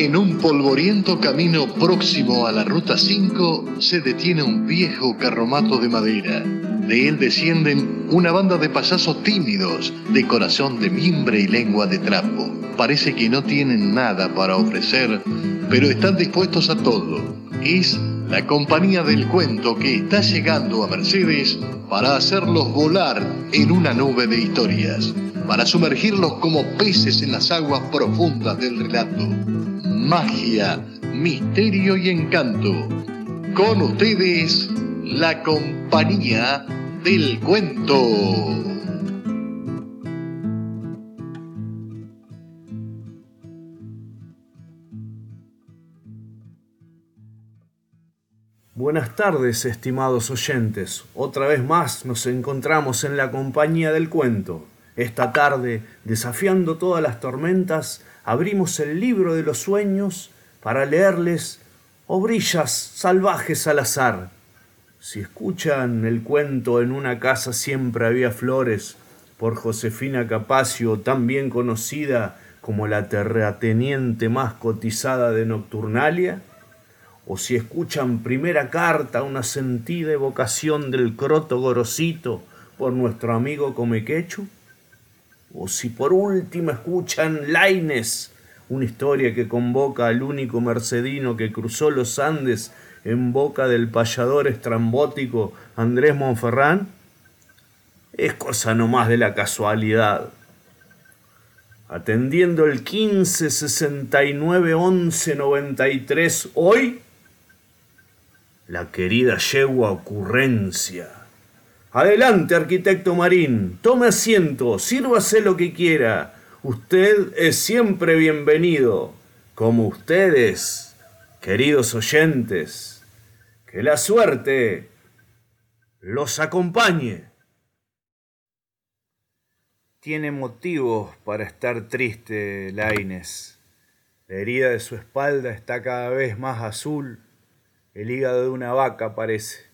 En un polvoriento camino próximo a la Ruta 5 se detiene un viejo carromato de madera. De él descienden una banda de payasos tímidos, de corazón de mimbre y lengua de trapo. Parece que no tienen nada para ofrecer, pero están dispuestos a todo. Es la compañía del cuento que está llegando a Mercedes para hacerlos volar en una nube de historias, para sumergirlos como peces en las aguas profundas del relato. Magia, misterio y encanto. Con ustedes, la compañía del cuento. Buenas tardes, estimados oyentes. Otra vez más nos encontramos en la compañía del cuento. Esta tarde, desafiando todas las tormentas, abrimos el libro de los sueños para leerles obrillas salvajes al azar. Si escuchan el cuento En una casa siempre había flores por Josefina Capacio, tan bien conocida como la terrateniente más cotizada de Nocturnalia, o si escuchan primera carta, una sentida evocación del croto gorosito por nuestro amigo Comequechu, o si por último escuchan Laines, una historia que convoca al único mercedino que cruzó los Andes en boca del payador estrambótico Andrés Monferrán, es cosa no más de la casualidad. Atendiendo el 15 69 11 93 hoy, la querida yegua ocurrencia. Adelante, arquitecto Marín, tome asiento, sírvase lo que quiera. Usted es siempre bienvenido, como ustedes, queridos oyentes. Que la suerte los acompañe. Tiene motivos para estar triste Laines. La herida de su espalda está cada vez más azul el hígado de una vaca parece.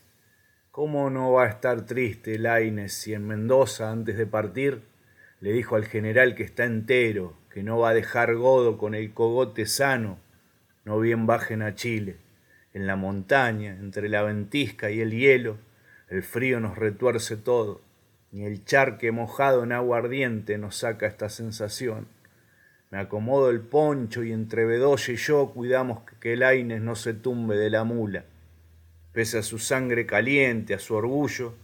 ¿Cómo no va a estar triste Laines si en Mendoza, antes de partir, le dijo al general que está entero, que no va a dejar godo con el cogote sano, no bien bajen a Chile? En la montaña, entre la ventisca y el hielo, el frío nos retuerce todo, ni el charque mojado en agua ardiente nos saca esta sensación. Me acomodo el poncho y entre Bedoya y yo cuidamos que el Aines no se tumbe de la mula. Pese a su sangre caliente, a su orgullo,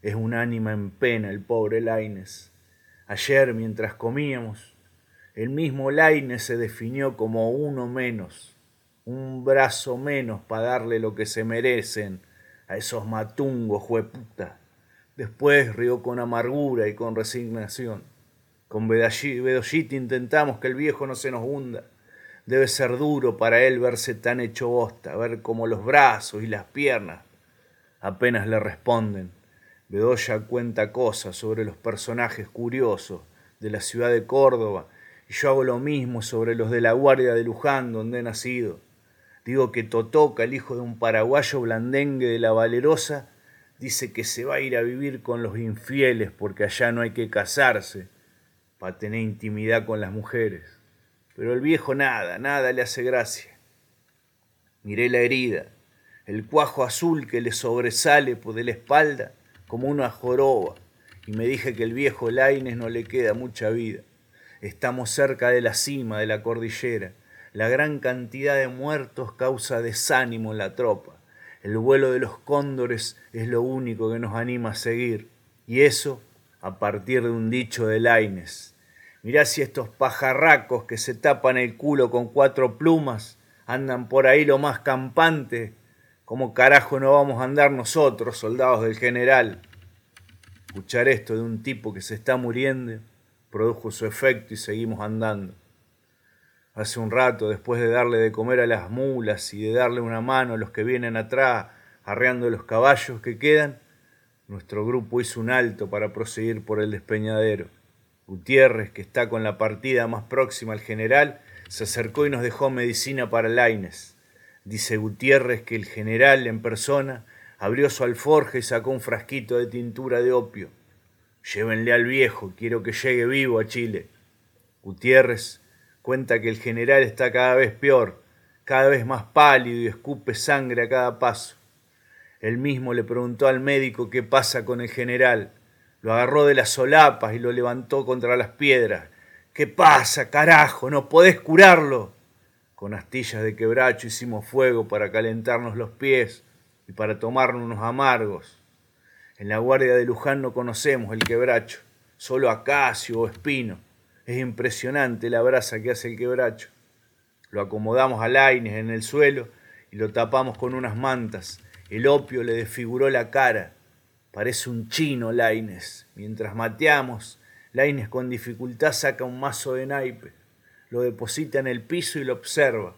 es un ánima en pena el pobre Laines. Ayer, mientras comíamos, el mismo Laines se definió como uno menos, un brazo menos para darle lo que se merecen a esos matungos jueputa. Después rió con amargura y con resignación. Con Bedollita intentamos que el viejo no se nos hunda. Debe ser duro para él verse tan hecho bosta, ver cómo los brazos y las piernas apenas le responden. Bedoya cuenta cosas sobre los personajes curiosos de la ciudad de Córdoba y yo hago lo mismo sobre los de la Guardia de Luján, donde he nacido. Digo que Totoca, el hijo de un paraguayo blandengue de la Valerosa, dice que se va a ir a vivir con los infieles porque allá no hay que casarse para tener intimidad con las mujeres. Pero el viejo nada, nada le hace gracia. Miré la herida, el cuajo azul que le sobresale por de la espalda como una joroba, y me dije que el viejo Laines no le queda mucha vida. Estamos cerca de la cima de la cordillera. La gran cantidad de muertos causa desánimo en la tropa. El vuelo de los cóndores es lo único que nos anima a seguir. Y eso a partir de un dicho de Laines. Mirá si estos pajarracos que se tapan el culo con cuatro plumas andan por ahí lo más campante. ¿Cómo carajo no vamos a andar nosotros, soldados del general? Escuchar esto de un tipo que se está muriendo produjo su efecto y seguimos andando. Hace un rato, después de darle de comer a las mulas y de darle una mano a los que vienen atrás, arreando los caballos que quedan, nuestro grupo hizo un alto para proseguir por el despeñadero. Gutiérrez, que está con la partida más próxima al general, se acercó y nos dejó medicina para Laines. Dice Gutiérrez que el general en persona abrió su alforja y sacó un frasquito de tintura de opio. Llévenle al viejo, quiero que llegue vivo a Chile. Gutiérrez Cuenta que el general está cada vez peor, cada vez más pálido y escupe sangre a cada paso. Él mismo le preguntó al médico qué pasa con el general. Lo agarró de las solapas y lo levantó contra las piedras. ¿Qué pasa, carajo? ¿No podés curarlo? Con astillas de quebracho hicimos fuego para calentarnos los pies y para tomarnos unos amargos. En la guardia de Luján no conocemos el quebracho, solo acacio o espino. Es impresionante la brasa que hace el quebracho. Lo acomodamos al Laines en el suelo y lo tapamos con unas mantas. El opio le desfiguró la cara. Parece un chino Laines. Mientras mateamos, Laines con dificultad saca un mazo de naipe. Lo deposita en el piso y lo observa.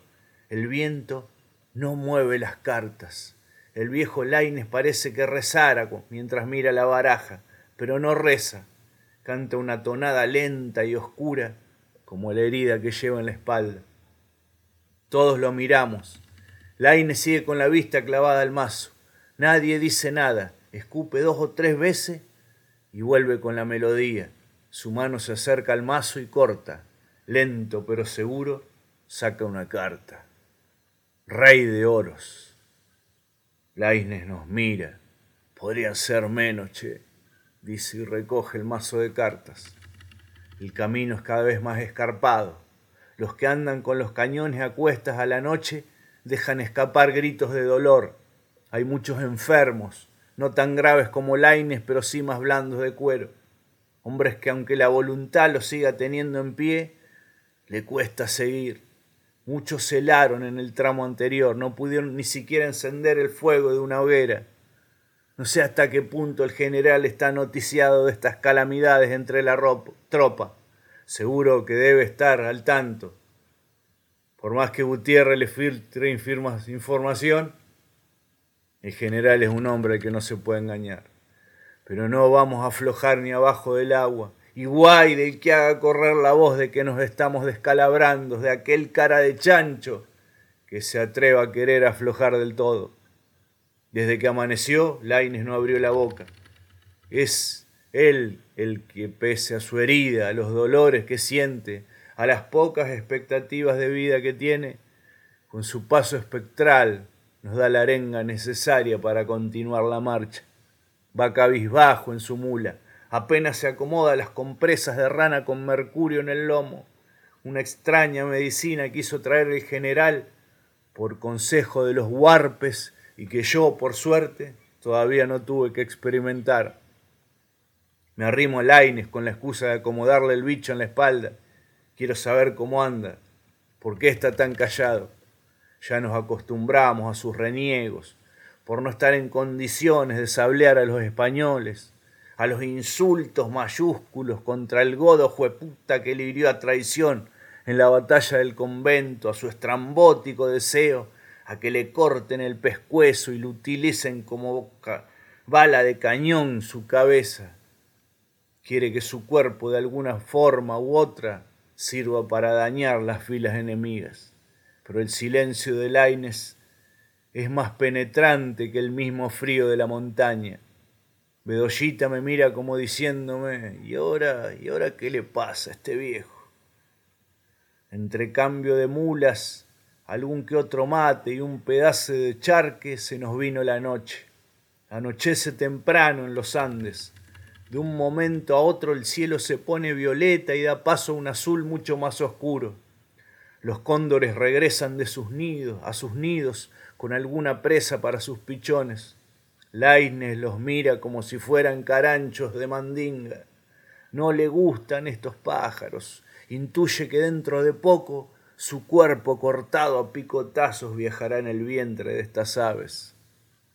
El viento no mueve las cartas. El viejo Laines parece que rezara mientras mira la baraja, pero no reza canta una tonada lenta y oscura como la herida que lleva en la espalda. Todos lo miramos. Laine sigue con la vista clavada al mazo. Nadie dice nada. Escupe dos o tres veces y vuelve con la melodía. Su mano se acerca al mazo y corta. Lento pero seguro, saca una carta. Rey de oros. Laines nos mira. Podrían ser menos, che dice y recoge el mazo de cartas. El camino es cada vez más escarpado. Los que andan con los cañones a cuestas a la noche dejan escapar gritos de dolor. Hay muchos enfermos, no tan graves como Laines, pero sí más blandos de cuero. Hombres que aunque la voluntad los siga teniendo en pie, le cuesta seguir. Muchos celaron en el tramo anterior, no pudieron ni siquiera encender el fuego de una hoguera. No sé hasta qué punto el general está noticiado de estas calamidades entre la tropa. Seguro que debe estar al tanto. Por más que Gutiérrez le filtre información, el general es un hombre que no se puede engañar. Pero no vamos a aflojar ni abajo del agua. Y guay del que haga correr la voz de que nos estamos descalabrando, de aquel cara de chancho que se atreva a querer aflojar del todo. Desde que amaneció, Laines no abrió la boca. Es él el que, pese a su herida, a los dolores que siente, a las pocas expectativas de vida que tiene, con su paso espectral nos da la arenga necesaria para continuar la marcha. Va cabizbajo en su mula, apenas se acomoda las compresas de rana con mercurio en el lomo, una extraña medicina quiso traer el general por consejo de los huarpes y que yo, por suerte, todavía no tuve que experimentar. Me arrimo a Laines con la excusa de acomodarle el bicho en la espalda. Quiero saber cómo anda, por qué está tan callado. Ya nos acostumbramos a sus reniegos, por no estar en condiciones de sablear a los españoles, a los insultos mayúsculos contra el godo jueputa que le hirió a traición en la batalla del convento, a su estrambótico deseo a que le corten el pescuezo y lo utilicen como bala de cañón su cabeza. Quiere que su cuerpo de alguna forma u otra sirva para dañar las filas enemigas. Pero el silencio de Laines es más penetrante que el mismo frío de la montaña. Bedollita me mira como diciéndome, ¿y ahora, y ahora qué le pasa a este viejo? Entre cambio de mulas algún que otro mate y un pedazo de charque se nos vino la noche. Anochece temprano en los Andes. De un momento a otro el cielo se pone violeta y da paso a un azul mucho más oscuro. Los cóndores regresan de sus nidos, a sus nidos con alguna presa para sus pichones. Laines los mira como si fueran caranchos de mandinga. No le gustan estos pájaros. Intuye que dentro de poco su cuerpo cortado a picotazos viajará en el vientre de estas aves.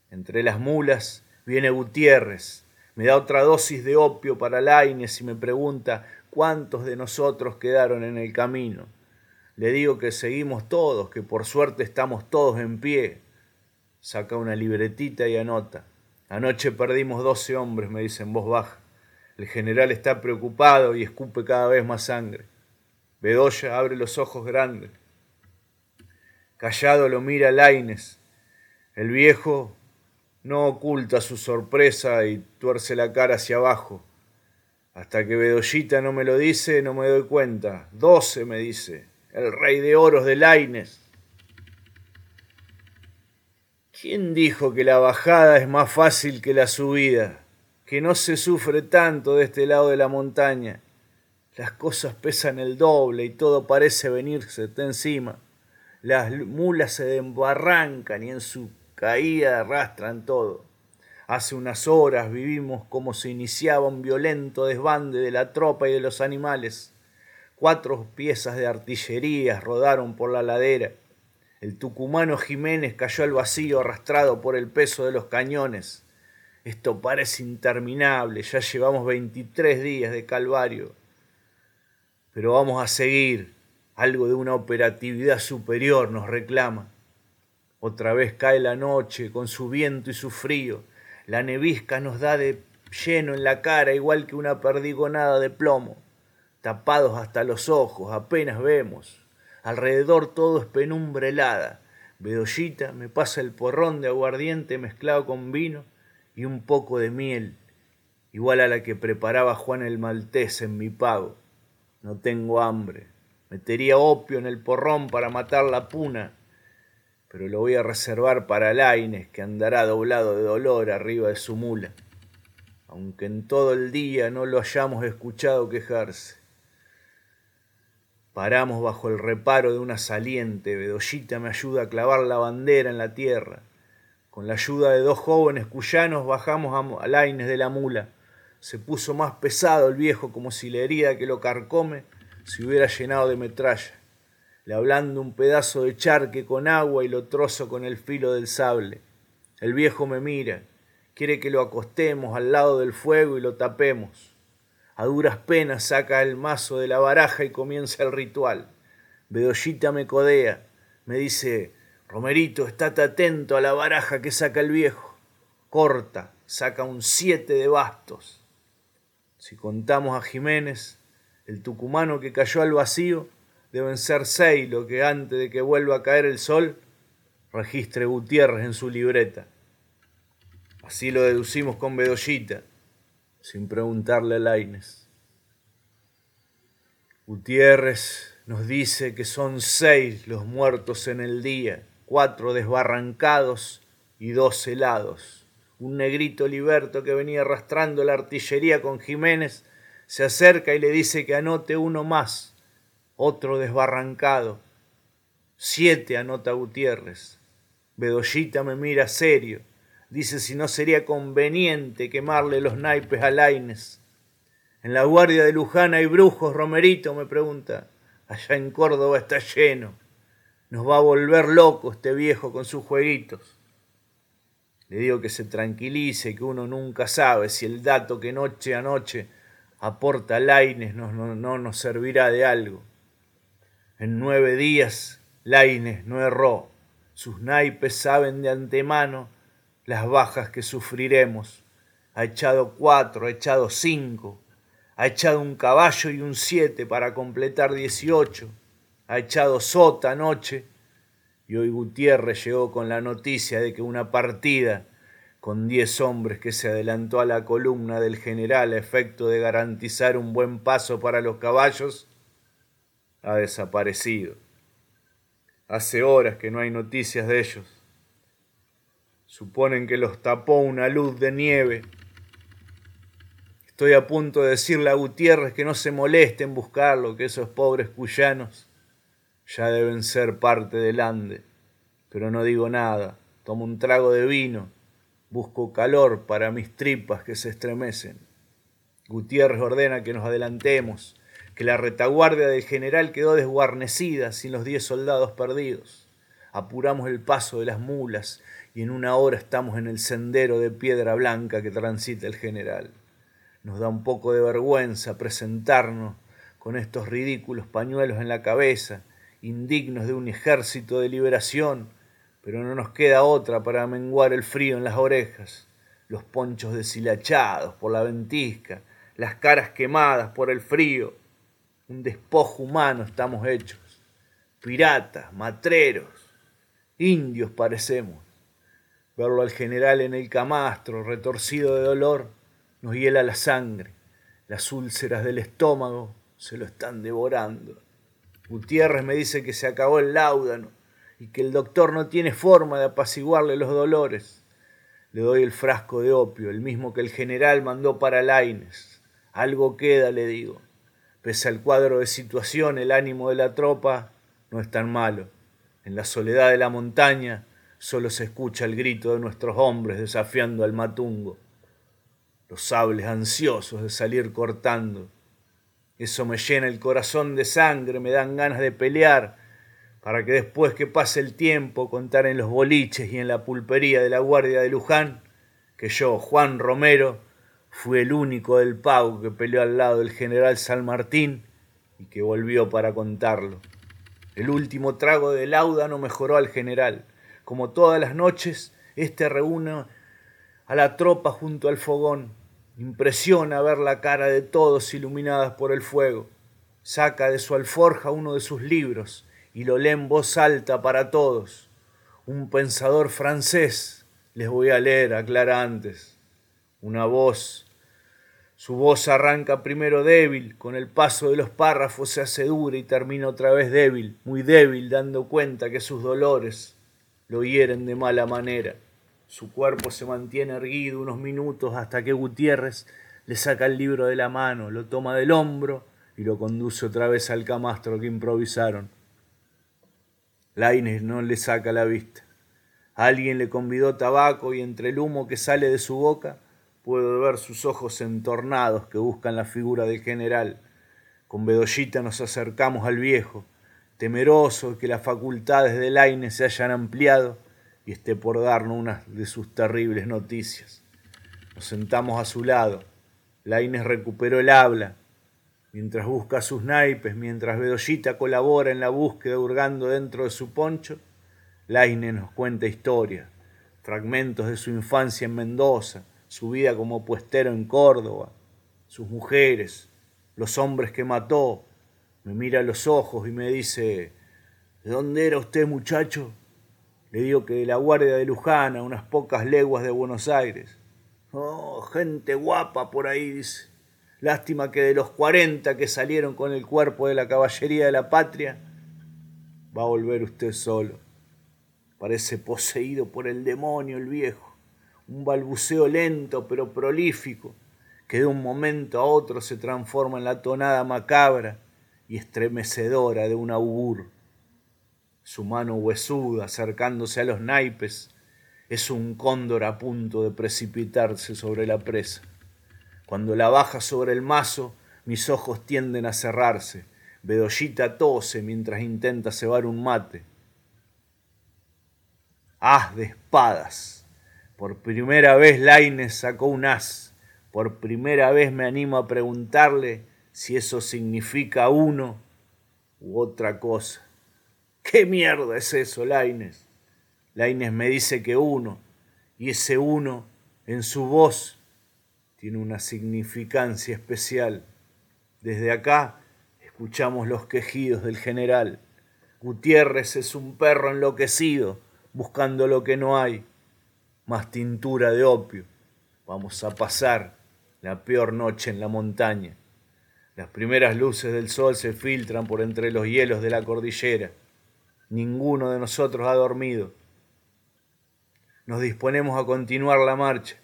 Entre las mulas viene Gutiérrez, me da otra dosis de opio para Laines y me pregunta cuántos de nosotros quedaron en el camino. Le digo que seguimos todos, que por suerte estamos todos en pie. Saca una libretita y anota. Anoche perdimos doce hombres, me dice en voz baja. El general está preocupado y escupe cada vez más sangre. Bedoya abre los ojos grandes. Callado lo mira Laines. El viejo no oculta su sorpresa y tuerce la cara hacia abajo. Hasta que Bedollita no me lo dice, no me doy cuenta. Doce, me dice. El rey de oros de Laines. ¿Quién dijo que la bajada es más fácil que la subida? Que no se sufre tanto de este lado de la montaña. Las cosas pesan el doble y todo parece venirse de encima. Las mulas se embarrancan y en su caída arrastran todo. Hace unas horas vivimos como se iniciaba un violento desbande de la tropa y de los animales. Cuatro piezas de artillería rodaron por la ladera. El tucumano Jiménez cayó al vacío arrastrado por el peso de los cañones. Esto parece interminable, ya llevamos 23 días de calvario. Pero vamos a seguir. Algo de una operatividad superior nos reclama. Otra vez cae la noche con su viento y su frío. La nevisca nos da de lleno en la cara igual que una perdigonada de plomo. Tapados hasta los ojos, apenas vemos. Alrededor todo es penumbra helada. Bedollita me pasa el porrón de aguardiente mezclado con vino y un poco de miel, igual a la que preparaba Juan el Maltés en mi pago. No tengo hambre. Metería opio en el porrón para matar la puna, pero lo voy a reservar para Laines, que andará doblado de dolor arriba de su mula, aunque en todo el día no lo hayamos escuchado quejarse. Paramos bajo el reparo de una saliente. Bedollita me ayuda a clavar la bandera en la tierra. Con la ayuda de dos jóvenes cuyanos bajamos a Laines de la mula. Se puso más pesado el viejo como si la herida que lo carcome se hubiera llenado de metralla. Le hablando un pedazo de charque con agua y lo trozo con el filo del sable. El viejo me mira, quiere que lo acostemos al lado del fuego y lo tapemos. A duras penas saca el mazo de la baraja y comienza el ritual. Bedollita me codea, me dice, Romerito, estate atento a la baraja que saca el viejo. Corta, saca un siete de bastos. Si contamos a Jiménez, el tucumano que cayó al vacío, deben ser seis lo que antes de que vuelva a caer el sol, registre Gutiérrez en su libreta. Así lo deducimos con Bedollita sin preguntarle a Laines. Gutiérrez nos dice que son seis los muertos en el día, cuatro desbarrancados y dos helados. Un negrito liberto que venía arrastrando la artillería con Jiménez se acerca y le dice que anote uno más, otro desbarrancado. Siete anota Gutiérrez. Bedollita me mira serio. Dice si no sería conveniente quemarle los naipes a Laines. En la guardia de Luján hay brujos, Romerito, me pregunta. Allá en Córdoba está lleno. Nos va a volver loco este viejo con sus jueguitos. Le digo que se tranquilice, que uno nunca sabe si el dato que noche a noche aporta Laines no, no, no nos servirá de algo. En nueve días Laines no erró. Sus naipes saben de antemano las bajas que sufriremos. Ha echado cuatro, ha echado cinco, ha echado un caballo y un siete para completar dieciocho, ha echado sota anoche y hoy Gutiérrez llegó con la noticia de que una partida con diez hombres que se adelantó a la columna del general a efecto de garantizar un buen paso para los caballos, ha desaparecido. Hace horas que no hay noticias de ellos. Suponen que los tapó una luz de nieve. Estoy a punto de decirle a Gutiérrez que no se moleste en buscarlo, que esos pobres cuyanos ya deben ser parte del Ande. Pero no digo nada, tomo un trago de vino, busco calor para mis tripas que se estremecen. Gutiérrez ordena que nos adelantemos, que la retaguardia del general quedó desguarnecida sin los diez soldados perdidos. Apuramos el paso de las mulas y en una hora estamos en el sendero de piedra blanca que transita el general. Nos da un poco de vergüenza presentarnos con estos ridículos pañuelos en la cabeza, indignos de un ejército de liberación, pero no nos queda otra para menguar el frío en las orejas, los ponchos deshilachados por la ventisca, las caras quemadas por el frío. Un despojo humano estamos hechos, piratas, matreros, indios parecemos. Verlo al general en el camastro, retorcido de dolor, nos hiela la sangre. Las úlceras del estómago se lo están devorando. Gutiérrez me dice que se acabó el láudano y que el doctor no tiene forma de apaciguarle los dolores. Le doy el frasco de opio, el mismo que el general mandó para Laines. Algo queda, le digo. Pese al cuadro de situación, el ánimo de la tropa no es tan malo. En la soledad de la montaña solo se escucha el grito de nuestros hombres desafiando al matungo. Los sables ansiosos de salir cortando. Eso me llena el corazón de sangre, me dan ganas de pelear, para que después que pase el tiempo contar en los boliches y en la pulpería de la Guardia de Luján que yo, Juan Romero, fui el único del Pau que peleó al lado del general San Martín y que volvió para contarlo. El último trago de lauda no mejoró al general. Como todas las noches, éste reúne a la tropa junto al fogón Impresiona ver la cara de todos iluminadas por el fuego. Saca de su alforja uno de sus libros y lo lee en voz alta para todos. Un pensador francés, les voy a leer, aclara antes. Una voz. Su voz arranca primero débil, con el paso de los párrafos se hace dura y termina otra vez débil, muy débil, dando cuenta que sus dolores lo hieren de mala manera. Su cuerpo se mantiene erguido unos minutos hasta que Gutiérrez le saca el libro de la mano, lo toma del hombro y lo conduce otra vez al camastro que improvisaron. Laines no le saca la vista. Alguien le convidó tabaco y entre el humo que sale de su boca puedo ver sus ojos entornados que buscan la figura del general. Con Bedollita nos acercamos al viejo, temeroso de que las facultades de Laines se hayan ampliado y esté por darnos una de sus terribles noticias. Nos sentamos a su lado. Laines recuperó el habla. Mientras busca sus naipes, mientras Bedollita colabora en la búsqueda hurgando dentro de su poncho, Laines nos cuenta historias, fragmentos de su infancia en Mendoza, su vida como puestero en Córdoba, sus mujeres, los hombres que mató. Me mira a los ojos y me dice, ¿de dónde era usted muchacho? Le digo que de la Guardia de Luján, a unas pocas leguas de Buenos Aires. Oh, gente guapa por ahí, dice. Lástima que de los cuarenta que salieron con el cuerpo de la caballería de la patria, va a volver usted solo. Parece poseído por el demonio el viejo. Un balbuceo lento pero prolífico, que de un momento a otro se transforma en la tonada macabra y estremecedora de un augur su mano huesuda acercándose a los naipes, es un cóndor a punto de precipitarse sobre la presa. Cuando la baja sobre el mazo, mis ojos tienden a cerrarse. Bedollita tose mientras intenta cebar un mate. As de espadas. Por primera vez Laines sacó un as. Por primera vez me animo a preguntarle si eso significa uno u otra cosa. ¿Qué mierda es eso, Laines? Laines me dice que uno, y ese uno, en su voz, tiene una significancia especial. Desde acá escuchamos los quejidos del general. Gutiérrez es un perro enloquecido, buscando lo que no hay. Más tintura de opio. Vamos a pasar la peor noche en la montaña. Las primeras luces del sol se filtran por entre los hielos de la cordillera. Ninguno de nosotros ha dormido. Nos disponemos a continuar la marcha.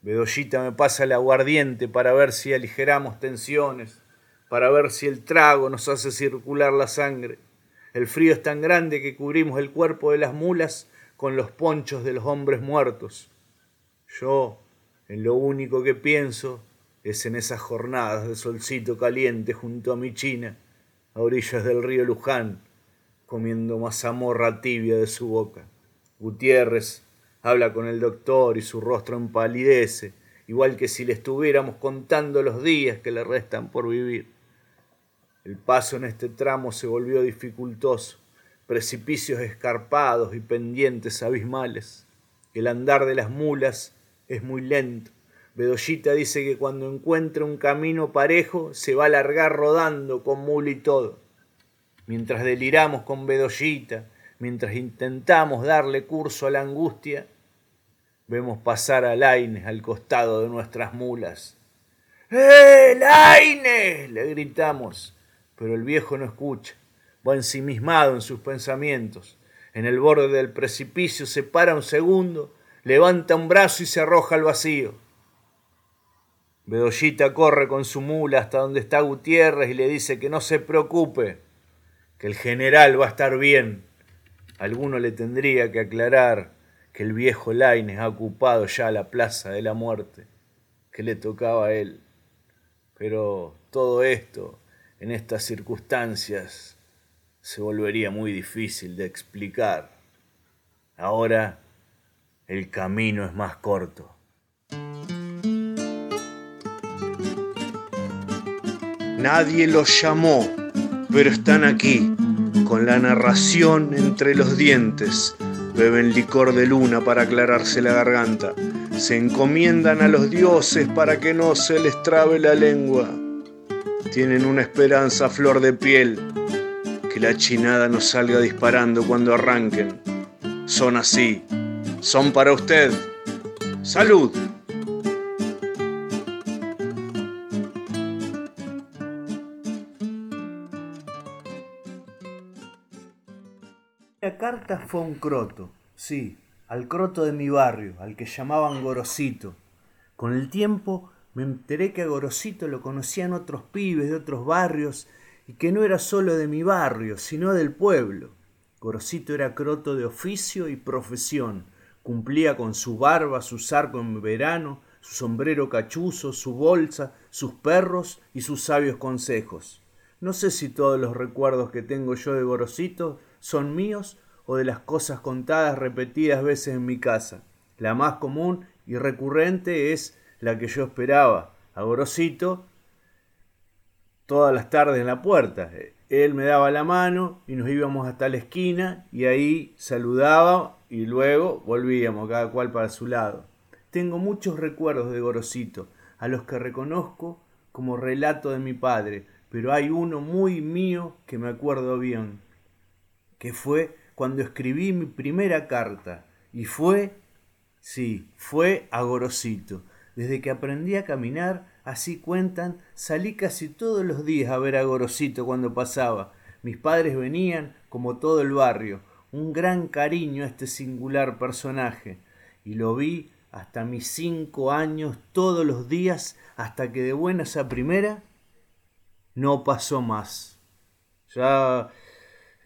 Bedollita me pasa el aguardiente para ver si aligeramos tensiones, para ver si el trago nos hace circular la sangre. El frío es tan grande que cubrimos el cuerpo de las mulas con los ponchos de los hombres muertos. Yo, en lo único que pienso, es en esas jornadas de solcito caliente junto a mi china, a orillas del río Luján, comiendo mazamorra tibia de su boca. Gutiérrez habla con el doctor y su rostro empalidece, igual que si le estuviéramos contando los días que le restan por vivir. El paso en este tramo se volvió dificultoso, precipicios escarpados y pendientes abismales. El andar de las mulas es muy lento. Bedollita dice que cuando encuentre un camino parejo se va a largar rodando con mula y todo mientras deliramos con Bedollita, mientras intentamos darle curso a la angustia, vemos pasar a Laines al costado de nuestras mulas. ¡Eh, Laines! le gritamos, pero el viejo no escucha. va ensimismado en sus pensamientos. En el borde del precipicio se para un segundo, levanta un brazo y se arroja al vacío. Bedollita corre con su mula hasta donde está Gutiérrez y le dice que no se preocupe, que el general va a estar bien. Alguno le tendría que aclarar que el viejo Laines ha ocupado ya la plaza de la muerte, que le tocaba a él. Pero todo esto, en estas circunstancias, se volvería muy difícil de explicar. Ahora el camino es más corto. Nadie los llamó, pero están aquí, con la narración entre los dientes. Beben licor de luna para aclararse la garganta. Se encomiendan a los dioses para que no se les trabe la lengua. Tienen una esperanza a flor de piel, que la chinada no salga disparando cuando arranquen. Son así, son para usted. Salud. Carta fue un croto, sí, al croto de mi barrio, al que llamaban Gorosito. Con el tiempo me enteré que a Gorosito lo conocían otros pibes de otros barrios y que no era solo de mi barrio, sino del pueblo. Gorosito era croto de oficio y profesión, cumplía con su barba, su arco en verano, su sombrero cachuzo, su bolsa, sus perros y sus sabios consejos. No sé si todos los recuerdos que tengo yo de Gorosito son míos o de las cosas contadas repetidas veces en mi casa. La más común y recurrente es la que yo esperaba, a Gorosito, todas las tardes en la puerta. Él me daba la mano y nos íbamos hasta la esquina y ahí saludaba y luego volvíamos cada cual para su lado. Tengo muchos recuerdos de Gorosito, a los que reconozco como relato de mi padre, pero hay uno muy mío que me acuerdo bien que fue cuando escribí mi primera carta. Y fue, sí, fue a Gorosito. Desde que aprendí a caminar, así cuentan, salí casi todos los días a ver a Gorosito cuando pasaba. Mis padres venían, como todo el barrio, un gran cariño a este singular personaje. Y lo vi hasta mis cinco años todos los días, hasta que de buenas a primera no pasó más. Ya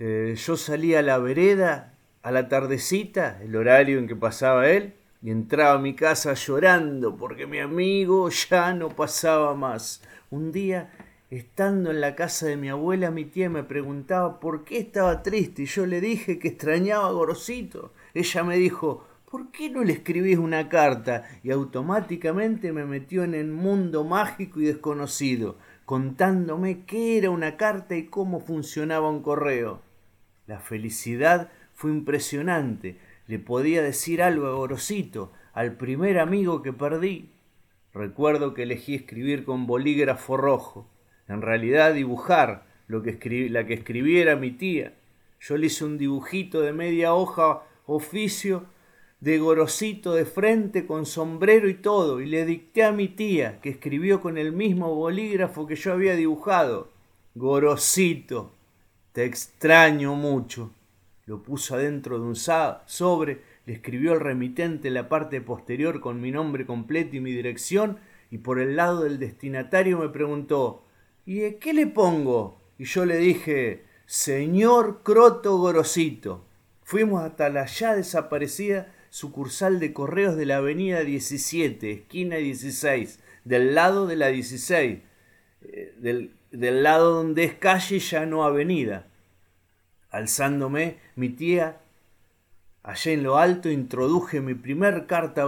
eh, yo salía a la vereda a la tardecita, el horario en que pasaba él, y entraba a mi casa llorando porque mi amigo ya no pasaba más. Un día, estando en la casa de mi abuela, mi tía me preguntaba por qué estaba triste y yo le dije que extrañaba a Gorosito. Ella me dijo, ¿por qué no le escribís una carta? Y automáticamente me metió en el mundo mágico y desconocido, contándome qué era una carta y cómo funcionaba un correo. La felicidad fue impresionante. Le podía decir algo a Gorosito, al primer amigo que perdí. Recuerdo que elegí escribir con bolígrafo rojo. En realidad dibujar lo que la que escribiera mi tía. Yo le hice un dibujito de media hoja oficio de Gorosito de frente con sombrero y todo, y le dicté a mi tía, que escribió con el mismo bolígrafo que yo había dibujado. Gorosito. Te extraño mucho. Lo puso adentro de un sobre, le escribió el remitente en la parte posterior con mi nombre completo y mi dirección, y por el lado del destinatario me preguntó ¿Y qué le pongo? Y yo le dije Señor Croto Gorosito. Fuimos hasta la ya desaparecida sucursal de correos de la avenida 17, esquina 16, del lado de la 16, eh, del del lado donde es calle ya no avenida. Alzándome, mi tía, allá en lo alto, introduje mi primer carta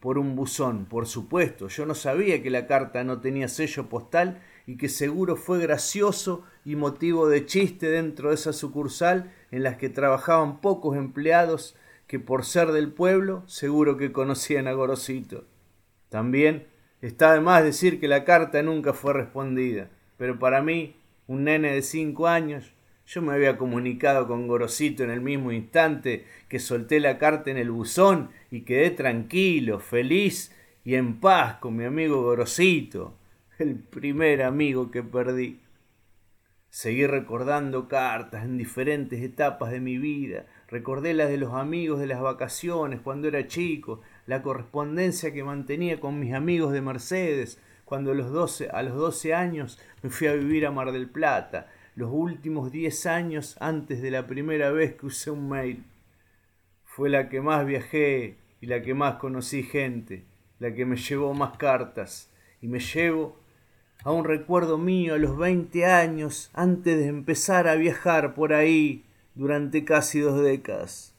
por un buzón. Por supuesto, yo no sabía que la carta no tenía sello postal y que seguro fue gracioso y motivo de chiste dentro de esa sucursal en las que trabajaban pocos empleados que por ser del pueblo seguro que conocían a Gorosito. También está de más decir que la carta nunca fue respondida pero para mí, un nene de cinco años, yo me había comunicado con Gorosito en el mismo instante que solté la carta en el buzón y quedé tranquilo, feliz y en paz con mi amigo Gorosito, el primer amigo que perdí. Seguí recordando cartas en diferentes etapas de mi vida. Recordé las de los amigos de las vacaciones cuando era chico, la correspondencia que mantenía con mis amigos de Mercedes cuando a los 12, a los 12 años me fui a vivir a Mar del Plata, los últimos 10 años antes de la primera vez que usé un mail. Fue la que más viajé y la que más conocí gente, la que me llevó más cartas y me llevo a un recuerdo mío a los 20 años antes de empezar a viajar por ahí durante casi dos décadas.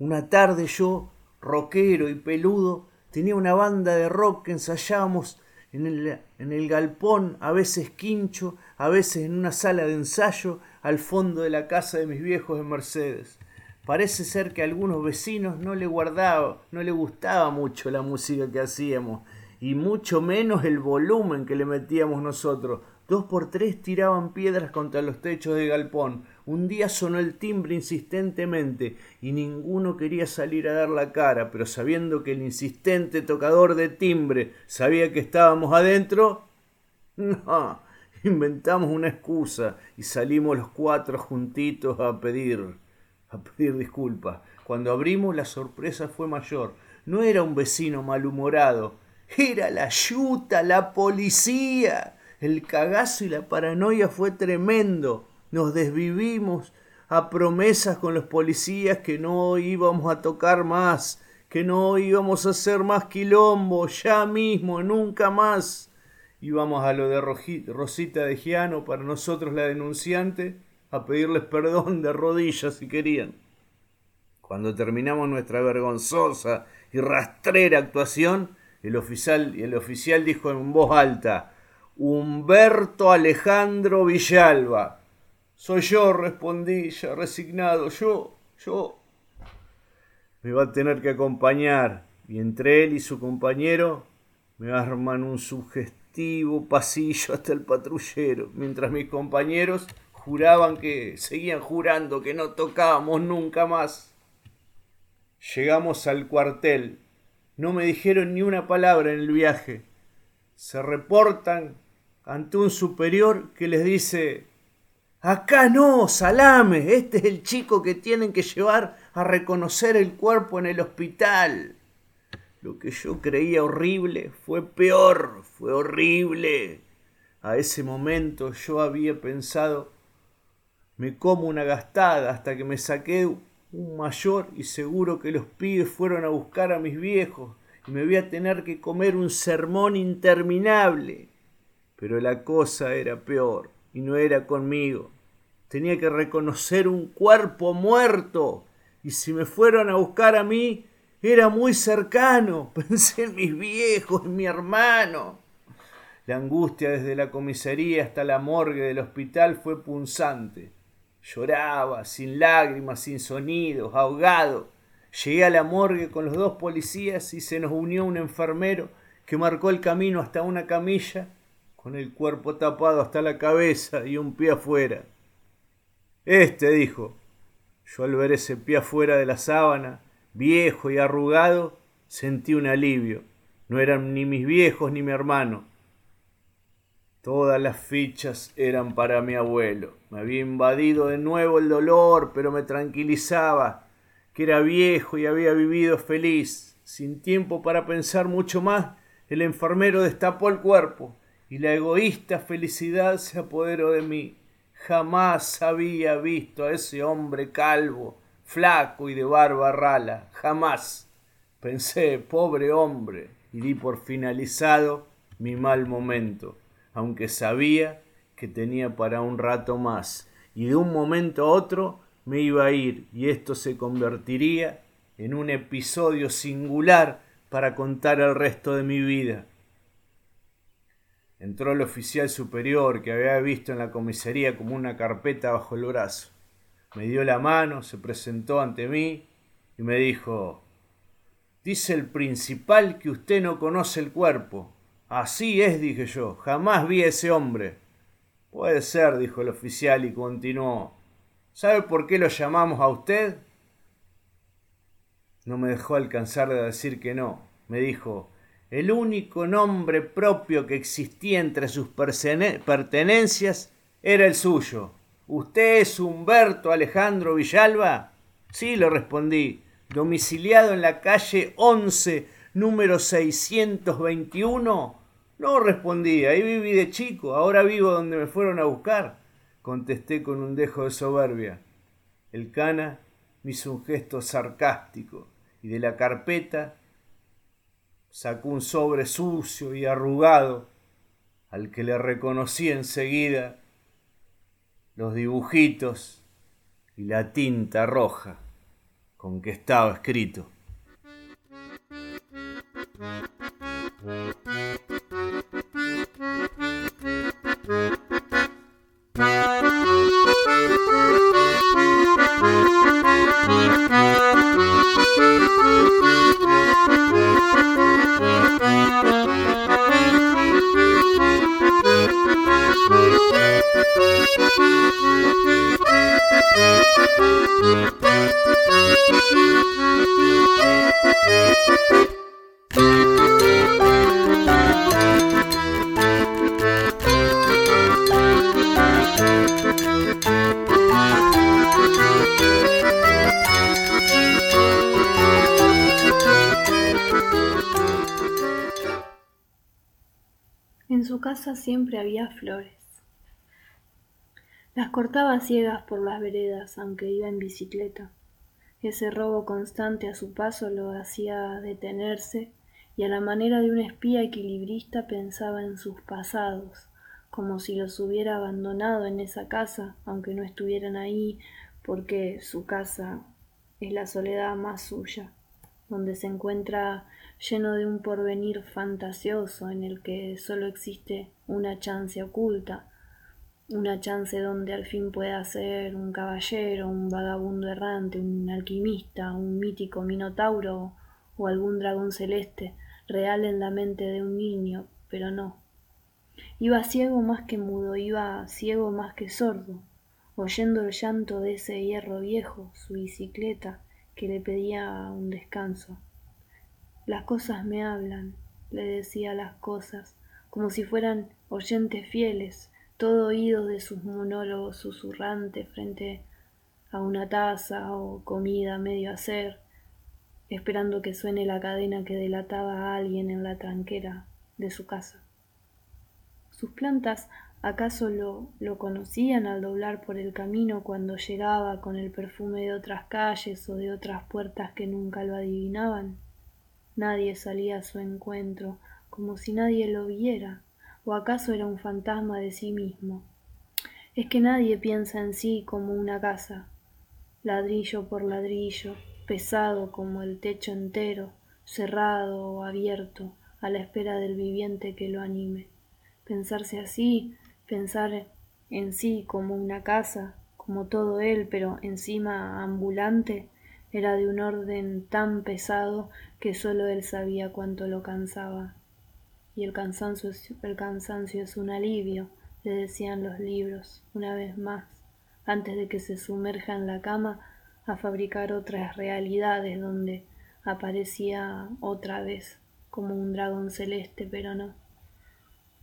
Una tarde yo, rockero y peludo, tenía una banda de rock que ensayábamos en el, en el galpón, a veces quincho, a veces en una sala de ensayo al fondo de la casa de mis viejos en Mercedes. Parece ser que a algunos vecinos no le guardaba, no le gustaba mucho la música que hacíamos, y mucho menos el volumen que le metíamos nosotros. Dos por tres tiraban piedras contra los techos de galpón. Un día sonó el timbre insistentemente y ninguno quería salir a dar la cara, pero sabiendo que el insistente tocador de timbre sabía que estábamos adentro, no, inventamos una excusa y salimos los cuatro juntitos a pedir, a pedir disculpas. Cuando abrimos la sorpresa fue mayor. No era un vecino malhumorado, era la yuta, la policía. El cagazo y la paranoia fue tremendo. Nos desvivimos a promesas con los policías que no íbamos a tocar más, que no íbamos a hacer más quilombo, ya mismo, nunca más. Íbamos a lo de Rosita de Giano, para nosotros la denunciante, a pedirles perdón de rodillas si querían. Cuando terminamos nuestra vergonzosa y rastrera actuación, el oficial, el oficial dijo en voz alta, Humberto Alejandro Villalba. Soy yo, respondí ya resignado. Yo, yo. Me va a tener que acompañar. Y entre él y su compañero me arman un sugestivo pasillo hasta el patrullero, mientras mis compañeros juraban que, seguían jurando que no tocábamos nunca más. Llegamos al cuartel. No me dijeron ni una palabra en el viaje. Se reportan ante un superior que les dice, acá no, salame, este es el chico que tienen que llevar a reconocer el cuerpo en el hospital. Lo que yo creía horrible fue peor, fue horrible. A ese momento yo había pensado, me como una gastada hasta que me saqué un mayor y seguro que los pibes fueron a buscar a mis viejos y me voy a tener que comer un sermón interminable. Pero la cosa era peor y no era conmigo. Tenía que reconocer un cuerpo muerto y si me fueron a buscar a mí, era muy cercano. Pensé en mis viejos, en mi hermano. La angustia desde la comisaría hasta la morgue del hospital fue punzante. Lloraba, sin lágrimas, sin sonidos, ahogado. Llegué a la morgue con los dos policías y se nos unió un enfermero que marcó el camino hasta una camilla con el cuerpo tapado hasta la cabeza y un pie afuera. Este, dijo. Yo al ver ese pie afuera de la sábana, viejo y arrugado, sentí un alivio. No eran ni mis viejos ni mi hermano. Todas las fichas eran para mi abuelo. Me había invadido de nuevo el dolor, pero me tranquilizaba que era viejo y había vivido feliz. Sin tiempo para pensar mucho más, el enfermero destapó el cuerpo y la egoísta felicidad se apoderó de mí. Jamás había visto a ese hombre calvo, flaco y de barba rala. Jamás. Pensé, pobre hombre, y di por finalizado mi mal momento, aunque sabía que tenía para un rato más, y de un momento a otro me iba a ir, y esto se convertiría en un episodio singular para contar el resto de mi vida. Entró el oficial superior que había visto en la comisaría como una carpeta bajo el brazo. Me dio la mano, se presentó ante mí y me dijo Dice el principal que usted no conoce el cuerpo. Así es, dije yo, jamás vi a ese hombre. Puede ser, dijo el oficial y continuó. ¿Sabe por qué lo llamamos a usted? No me dejó alcanzar de decir que no. Me dijo, el único nombre propio que existía entre sus pertenencias Era el suyo. ¿Usted es Humberto Alejandro Villalba? Sí, le respondí, domiciliado en la calle 11, número 621. No respondí, ahí viví de chico, ahora vivo donde me fueron a buscar, contesté con un dejo de soberbia. El cana me hizo un gesto sarcástico y de la carpeta sacó un sobre sucio y arrugado al que le reconocí enseguida los dibujitos y la tinta roja con que estaba escrito. En su casa siempre había flores. Las cortaba ciegas por las veredas, aunque iba en bicicleta. Ese robo constante a su paso lo hacía detenerse y a la manera de un espía equilibrista pensaba en sus pasados, como si los hubiera abandonado en esa casa, aunque no estuvieran ahí, porque su casa es la soledad más suya, donde se encuentra lleno de un porvenir fantasioso en el que solo existe una chance oculta, una chance donde al fin pueda ser un caballero, un vagabundo errante, un alquimista, un mítico minotauro o algún dragón celeste, real en la mente de un niño, pero no. Iba ciego más que mudo, iba ciego más que sordo, oyendo el llanto de ese hierro viejo, su bicicleta, que le pedía un descanso. Las cosas me hablan, le decía las cosas, como si fueran oyentes fieles, todo oído de sus monólogos susurrantes frente a una taza o comida medio hacer, esperando que suene la cadena que delataba a alguien en la tranquera de su casa. Sus plantas acaso lo, lo conocían al doblar por el camino cuando llegaba con el perfume de otras calles o de otras puertas que nunca lo adivinaban. Nadie salía a su encuentro, como si nadie lo viera, o acaso era un fantasma de sí mismo. Es que nadie piensa en sí como una casa, ladrillo por ladrillo, pesado como el techo entero, cerrado o abierto, a la espera del viviente que lo anime. Pensarse así, pensar en sí como una casa, como todo él, pero encima ambulante, era de un orden tan pesado que sólo él sabía cuánto lo cansaba. Y el cansancio, es, el cansancio es un alivio, le decían los libros, una vez más, antes de que se sumerja en la cama a fabricar otras realidades donde aparecía otra vez como un dragón celeste, pero no.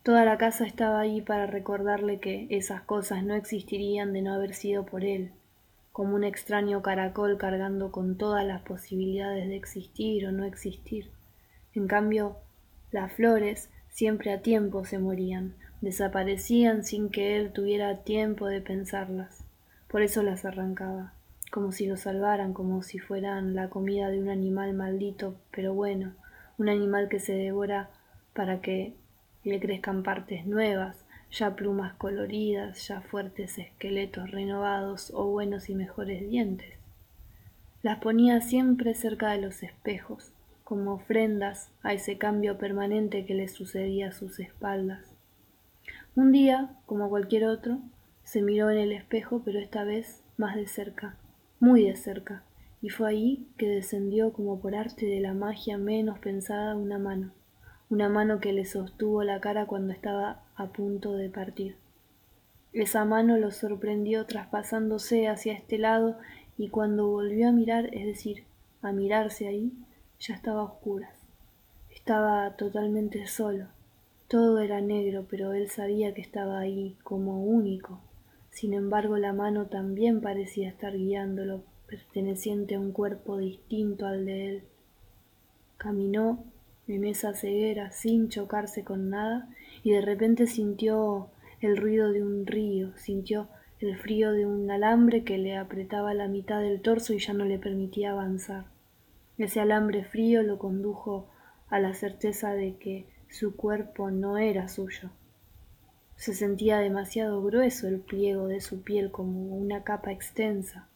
Toda la casa estaba ahí para recordarle que esas cosas no existirían de no haber sido por él, como un extraño caracol cargando con todas las posibilidades de existir o no existir. En cambio, las flores siempre a tiempo se morían, desaparecían sin que él tuviera tiempo de pensarlas. Por eso las arrancaba, como si lo salvaran, como si fueran la comida de un animal maldito, pero bueno, un animal que se devora para que le crezcan partes nuevas, ya plumas coloridas, ya fuertes esqueletos renovados o buenos y mejores dientes. Las ponía siempre cerca de los espejos, como ofrendas a ese cambio permanente que le sucedía a sus espaldas. Un día, como cualquier otro, se miró en el espejo, pero esta vez más de cerca, muy de cerca, y fue ahí que descendió como por arte de la magia menos pensada una mano una mano que le sostuvo la cara cuando estaba a punto de partir. Esa mano lo sorprendió traspasándose hacia este lado y cuando volvió a mirar, es decir, a mirarse ahí, ya estaba a oscuras. Estaba totalmente solo. Todo era negro, pero él sabía que estaba ahí como único, Sin embargo, la mano también parecía estar guiándolo, perteneciente a un cuerpo distinto al de él. Caminó en esa ceguera sin chocarse con nada y de repente sintió el ruido de un río, sintió el frío de un alambre que le apretaba la mitad del torso y ya no le permitía avanzar. Ese alambre frío lo condujo a la certeza de que su cuerpo no era suyo. Se sentía demasiado grueso el pliego de su piel como una capa extensa.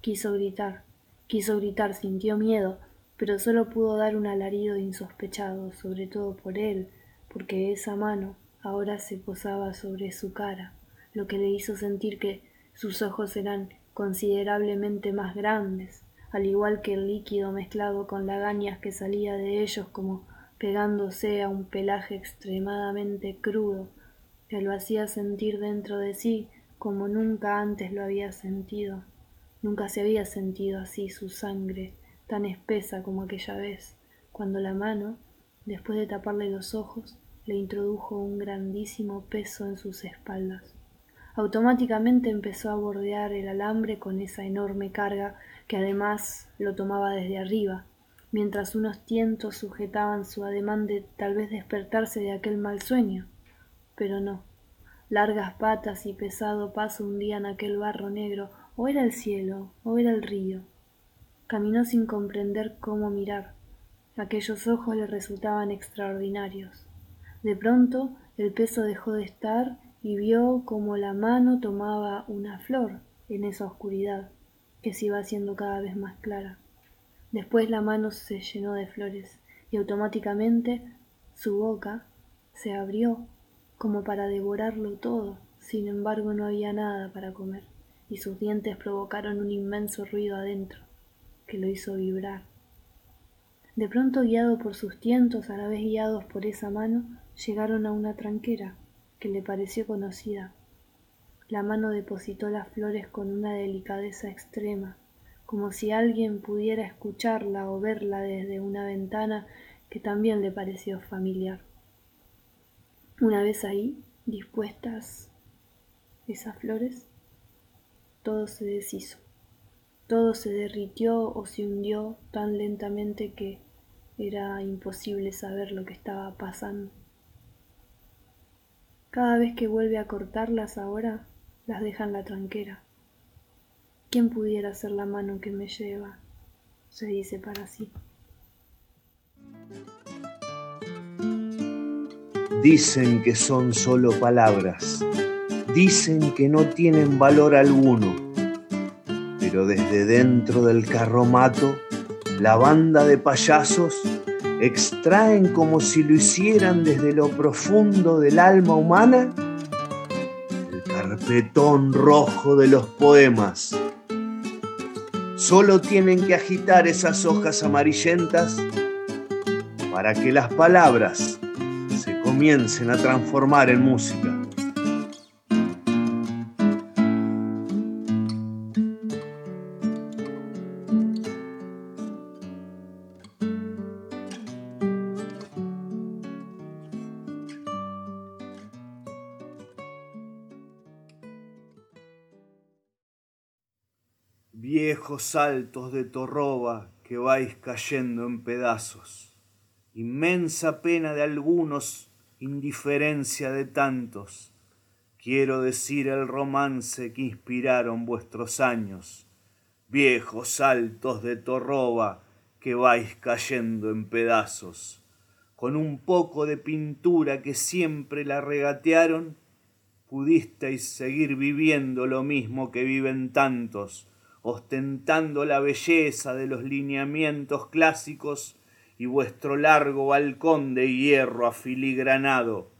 Quiso gritar, quiso gritar, sintió miedo, pero solo pudo dar un alarido insospechado, sobre todo por él, porque esa mano ahora se posaba sobre su cara, lo que le hizo sentir que sus ojos eran considerablemente más grandes, al igual que el líquido mezclado con lagañas que salía de ellos como pegándose a un pelaje extremadamente crudo, que lo hacía sentir dentro de sí como nunca antes lo había sentido. Nunca se había sentido así su sangre, tan espesa como aquella vez, cuando la mano, después de taparle los ojos, le introdujo un grandísimo peso en sus espaldas. Automáticamente empezó a bordear el alambre con esa enorme carga que además lo tomaba desde arriba, mientras unos tientos sujetaban su ademán de tal vez despertarse de aquel mal sueño. Pero no. Largas patas y pesado paso hundían aquel barro negro, o era el cielo, o era el río. Caminó sin comprender cómo mirar. Aquellos ojos le resultaban extraordinarios. De pronto el peso dejó de estar y vio como la mano tomaba una flor en esa oscuridad que se iba haciendo cada vez más clara. Después la mano se llenó de flores y automáticamente su boca se abrió como para devorarlo todo. Sin embargo no había nada para comer y sus dientes provocaron un inmenso ruido adentro que lo hizo vibrar. De pronto, guiado por sus tientos, a la vez guiados por esa mano, llegaron a una tranquera que le pareció conocida. La mano depositó las flores con una delicadeza extrema, como si alguien pudiera escucharla o verla desde una ventana que también le pareció familiar. Una vez ahí, dispuestas esas flores, todo se deshizo. Todo se derritió o se hundió tan lentamente que era imposible saber lo que estaba pasando. Cada vez que vuelve a cortarlas ahora, las deja en la tranquera. ¿Quién pudiera ser la mano que me lleva? se dice para sí. Dicen que son solo palabras, dicen que no tienen valor alguno pero desde dentro del carromato, la banda de payasos extraen como si lo hicieran desde lo profundo del alma humana el carpetón rojo de los poemas. Solo tienen que agitar esas hojas amarillentas para que las palabras se comiencen a transformar en música. Viejos saltos de torroba que vais cayendo en pedazos, inmensa pena de algunos, indiferencia de tantos, quiero decir el romance que inspiraron vuestros años, viejos saltos de torroba que vais cayendo en pedazos, con un poco de pintura que siempre la regatearon, pudisteis seguir viviendo lo mismo que viven tantos, ostentando la belleza de los lineamientos clásicos y vuestro largo balcón de hierro afiligranado,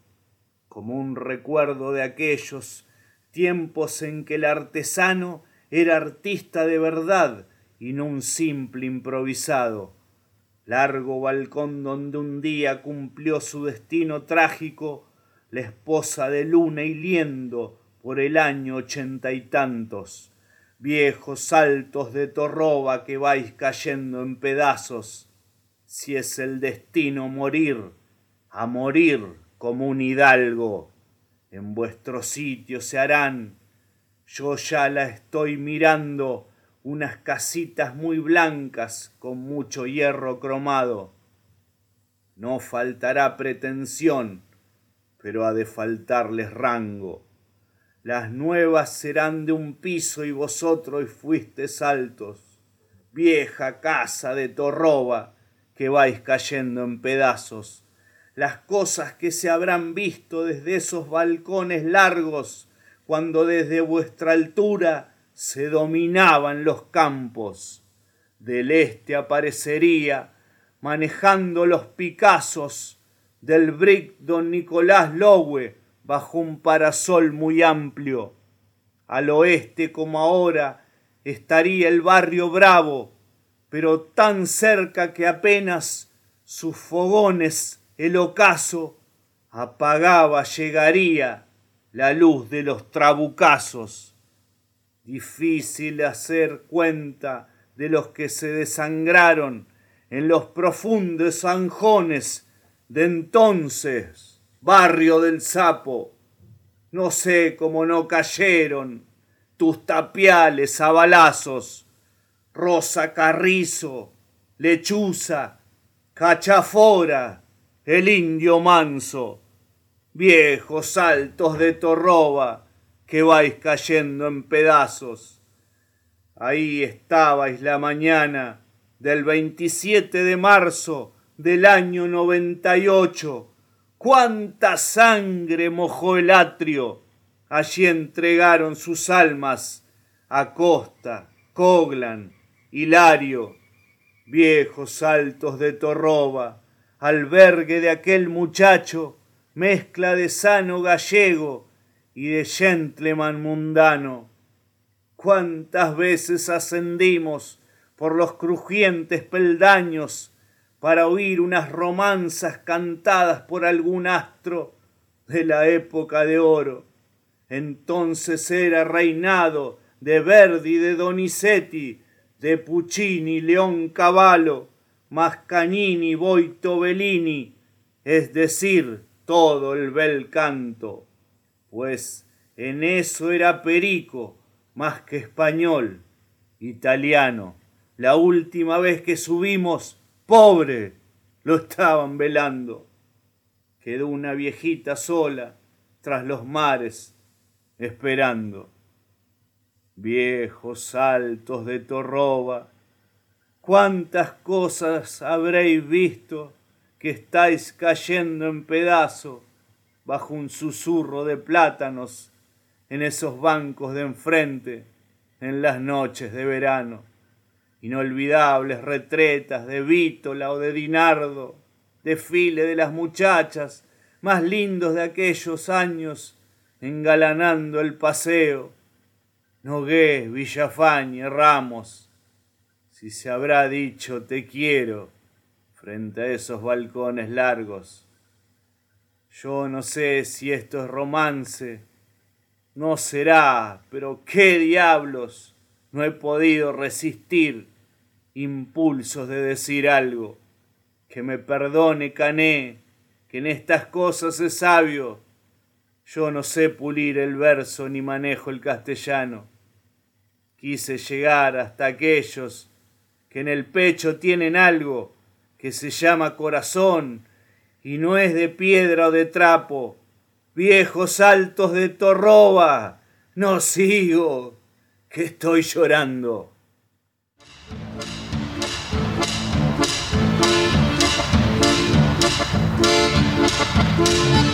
como un recuerdo de aquellos tiempos en que el artesano era artista de verdad y no un simple improvisado. Largo balcón donde un día cumplió su destino trágico la esposa de Luna y Liendo por el año ochenta y tantos viejos saltos de torroba que vais cayendo en pedazos, si es el destino morir, a morir como un hidalgo, en vuestro sitio se harán Yo ya la estoy mirando, unas casitas muy blancas con mucho hierro cromado. No faltará pretensión, pero ha de faltarles rango. Las nuevas serán de un piso y vosotros fuisteis altos. Vieja casa de torroba que vais cayendo en pedazos las cosas que se habrán visto desde esos balcones largos cuando desde vuestra altura se dominaban los campos. Del este aparecería, manejando los picazos del brick don Nicolás Lowe bajo un parasol muy amplio. Al oeste como ahora estaría el barrio Bravo, pero tan cerca que apenas sus fogones el ocaso apagaba, llegaría la luz de los trabucazos. Difícil hacer cuenta de los que se desangraron en los profundos zanjones de entonces, barrio del sapo. No sé cómo no cayeron tus tapiales a balazos, Rosa Carrizo, Lechuza, Cachafora, el indio manso, viejos saltos de torroba que vais cayendo en pedazos. Ahí estabais la mañana del 27 de marzo del año 98. ¡Cuánta sangre mojó el atrio! Allí entregaron sus almas a Costa, Coglan, Hilario, viejos saltos de Torroba, albergue de aquel muchacho, mezcla de sano gallego y de gentleman mundano. Cuántas veces ascendimos por los crujientes peldaños para oír unas romanzas cantadas por algún astro de la época de oro. Entonces era reinado de Verdi, de Donizetti, de Puccini, León Cavallo, Mascanini, Boito Bellini, es decir, todo el bel canto, pues en eso era perico más que español, italiano. La última vez que subimos, pobre, lo estaban velando. Quedó una viejita sola tras los mares, esperando. Viejos saltos de torroba, cuántas cosas habréis visto que estáis cayendo en pedazo bajo un susurro de plátanos en esos bancos de enfrente en las noches de verano. Inolvidables retretas de Vítola o de Dinardo, desfile de las muchachas más lindos de aquellos años engalanando el paseo. Nogué, Villafañe, Ramos, si se habrá dicho te quiero frente a esos balcones largos. Yo no sé si esto es romance, no será, pero qué diablos, no he podido resistir impulsos de decir algo. Que me perdone Cané, que en estas cosas es sabio. Yo no sé pulir el verso ni manejo el castellano. Quise llegar hasta aquellos que en el pecho tienen algo que se llama corazón y no es de piedra o de trapo. Viejos altos de torroba, no sigo, que estoy llorando. Música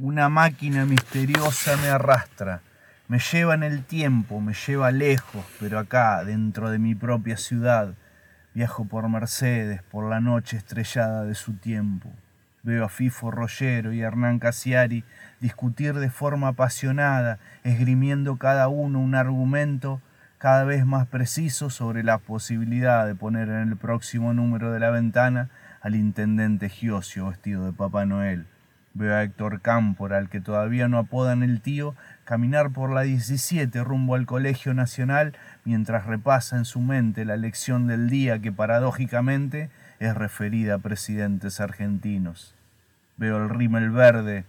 Una máquina misteriosa me arrastra, me lleva en el tiempo, me lleva lejos, pero acá, dentro de mi propia ciudad, viajo por Mercedes, por la noche estrellada de su tiempo. Veo a Fifo Rollero y Hernán Casiari discutir de forma apasionada, esgrimiendo cada uno un argumento cada vez más preciso sobre la posibilidad de poner en el próximo número de la ventana al intendente Giosio vestido de Papá Noel. Veo a Héctor Cámpora, al que todavía no apodan el tío, caminar por la 17 rumbo al Colegio Nacional mientras repasa en su mente la lección del día que paradójicamente es referida a presidentes argentinos. Veo el rímel verde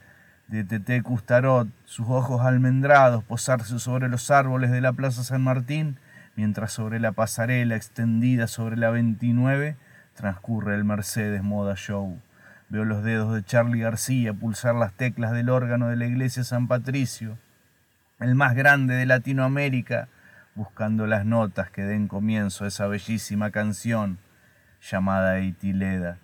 de Tete Custarot, sus ojos almendrados posarse sobre los árboles de la Plaza San Martín, mientras sobre la pasarela extendida sobre la 29 transcurre el Mercedes Moda Show. Veo los dedos de Charlie García pulsar las teclas del órgano de la iglesia San Patricio, el más grande de Latinoamérica, buscando las notas que den comienzo a esa bellísima canción llamada Itileda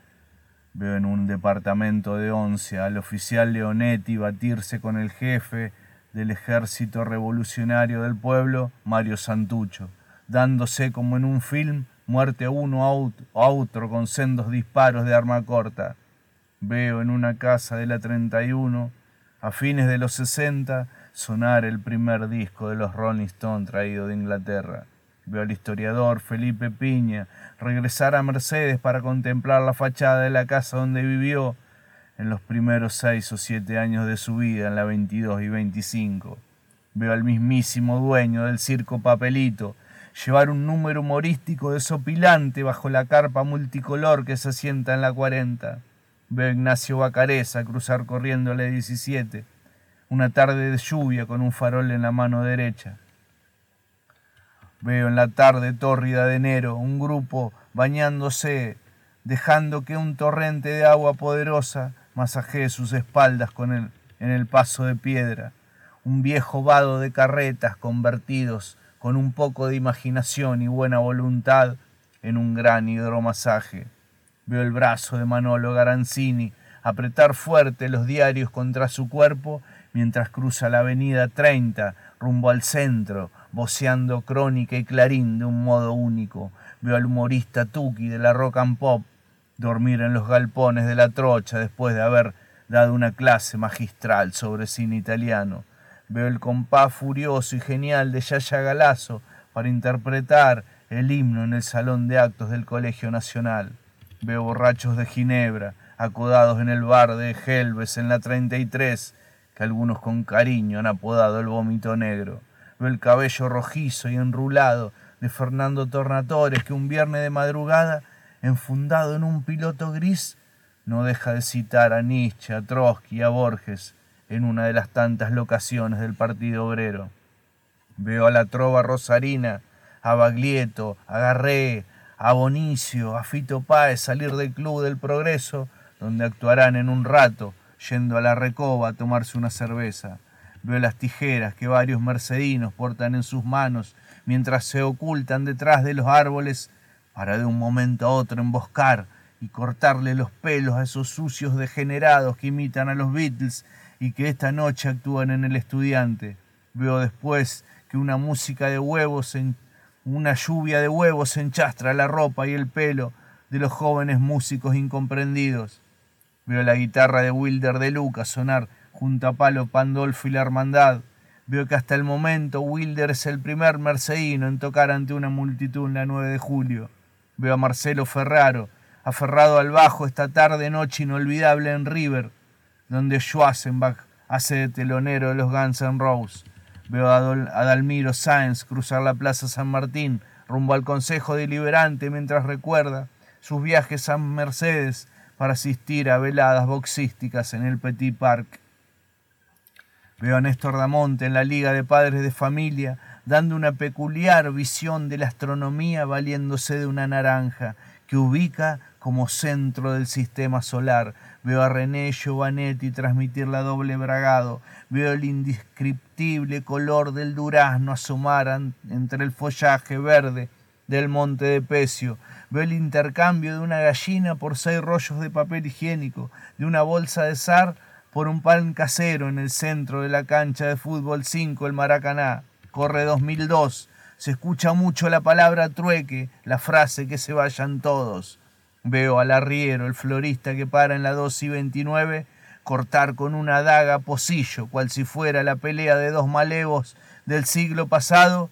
Veo en un departamento de once al oficial Leonetti batirse con el jefe del ejército revolucionario del pueblo, Mario Santucho, dándose como en un film muerte a uno a otro con sendos disparos de arma corta. Veo en una casa de la 31, a fines de los 60, sonar el primer disco de los Rolling Stones traído de Inglaterra. Veo al historiador Felipe Piña regresar a Mercedes para contemplar la fachada de la casa donde vivió en los primeros seis o siete años de su vida, en la 22 y 25. Veo al mismísimo dueño del circo Papelito llevar un número humorístico desopilante bajo la carpa multicolor que se asienta en la 40. Veo a Ignacio Bacareza cruzar corriendo la 17, una tarde de lluvia con un farol en la mano derecha. Veo en la tarde tórrida de enero un grupo bañándose, dejando que un torrente de agua poderosa masajee sus espaldas con el, en el paso de piedra. Un viejo vado de carretas convertidos con un poco de imaginación y buena voluntad en un gran hidromasaje. Veo el brazo de Manolo Garanzini apretar fuerte los diarios contra su cuerpo mientras cruza la avenida 30 rumbo al centro, voceando crónica y clarín de un modo único. Veo al humorista Tuki de la rock and pop dormir en los galpones de la trocha después de haber dado una clase magistral sobre cine italiano. Veo el compás furioso y genial de Yaya Galazo para interpretar el himno en el salón de actos del Colegio Nacional. Veo borrachos de Ginebra, acodados en el bar de Helves en la 33, que algunos con cariño han apodado el vómito negro. Veo el cabello rojizo y enrulado de Fernando Tornatores que un viernes de madrugada, enfundado en un piloto gris, no deja de citar a Nietzsche, a Trotsky a Borges en una de las tantas locaciones del Partido Obrero. Veo a la trova rosarina, a Baglietto, a Garré, a Bonicio, a Fito Páez salir del Club del Progreso, donde actuarán en un rato, yendo a la recoba a tomarse una cerveza. Veo las tijeras que varios mercedinos portan en sus manos mientras se ocultan detrás de los árboles para de un momento a otro emboscar y cortarle los pelos a esos sucios degenerados que imitan a los Beatles y que esta noche actúan en el estudiante. Veo después que una música de huevos, en, una lluvia de huevos enchastra la ropa y el pelo de los jóvenes músicos incomprendidos. Veo la guitarra de Wilder de Lucas sonar junto a Palo Pandolfo y la Hermandad. Veo que hasta el momento Wilder es el primer mercedino en tocar ante una multitud en la 9 de julio. Veo a Marcelo Ferraro, aferrado al bajo esta tarde noche inolvidable en River, donde Schwarzenbach hace de telonero de los Guns N' Roses. Veo a, a Dalmiro Sáenz cruzar la Plaza San Martín rumbo al Consejo Deliberante mientras recuerda sus viajes a Mercedes para asistir a veladas boxísticas en el Petit Park. Veo a Néstor Damonte en la Liga de Padres de Familia dando una peculiar visión de la astronomía valiéndose de una naranja que ubica como centro del sistema solar. Veo a René Giovanetti transmitir la doble bragado. Veo el indescriptible color del durazno asomar entre el follaje verde del monte de Pecio. Veo el intercambio de una gallina por seis rollos de papel higiénico, de una bolsa de zar por un pan casero en el centro de la cancha de fútbol 5, el Maracaná. Corre 2002. Se escucha mucho la palabra trueque, la frase que se vayan todos. Veo al arriero, el florista que para en la 2 y 29, cortar con una daga pocillo, cual si fuera la pelea de dos malevos del siglo pasado,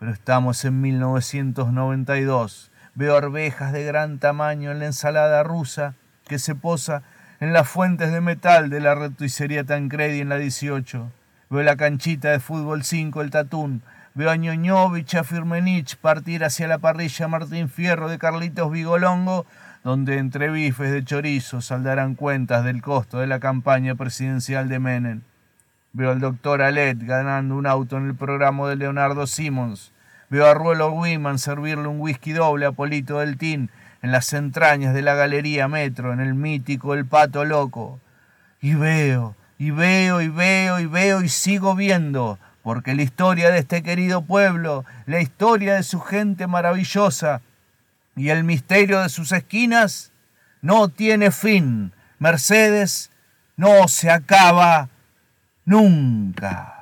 pero estamos en 1992. Veo arvejas de gran tamaño en la ensalada rusa que se posa en las fuentes de metal de la retuicería Tancredi en la 18. Veo la canchita de fútbol 5, el Tatún. Veo a Ñoñovich, a Firmenich partir hacia la parrilla Martín Fierro de Carlitos Vigolongo, donde entre bifes de chorizo saldarán cuentas del costo de la campaña presidencial de Menem. Veo al doctor Alet ganando un auto en el programa de Leonardo Simons. Veo a Ruelo Wiman servirle un whisky doble a Polito del Tin en las entrañas de la Galería Metro, en el mítico El Pato Loco. Y veo, y veo, y veo, y veo, y sigo viendo, porque la historia de este querido pueblo, la historia de su gente maravillosa y el misterio de sus esquinas no tiene fin. Mercedes no se acaba nunca.